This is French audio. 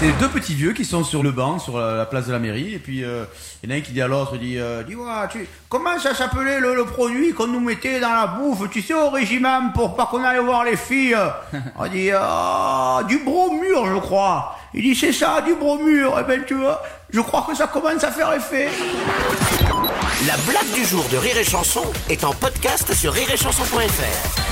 C'est deux petits vieux qui sont sur le banc, sur la, la place de la mairie, et puis euh, il y en a un qui dit à l'autre, il dit, euh, dis moi, tu, comment ça s'appelait le, le produit qu'on nous mettait dans la bouffe, tu sais, au régiment, pour pas qu'on aille voir les filles? On dit, ah, du bromure, je crois. Il dit, c'est ça, du bromure. Eh ben, tu vois, je crois que ça commence à faire effet. La blague du jour de Rire et Chanson est en podcast sur rireetchanson.fr.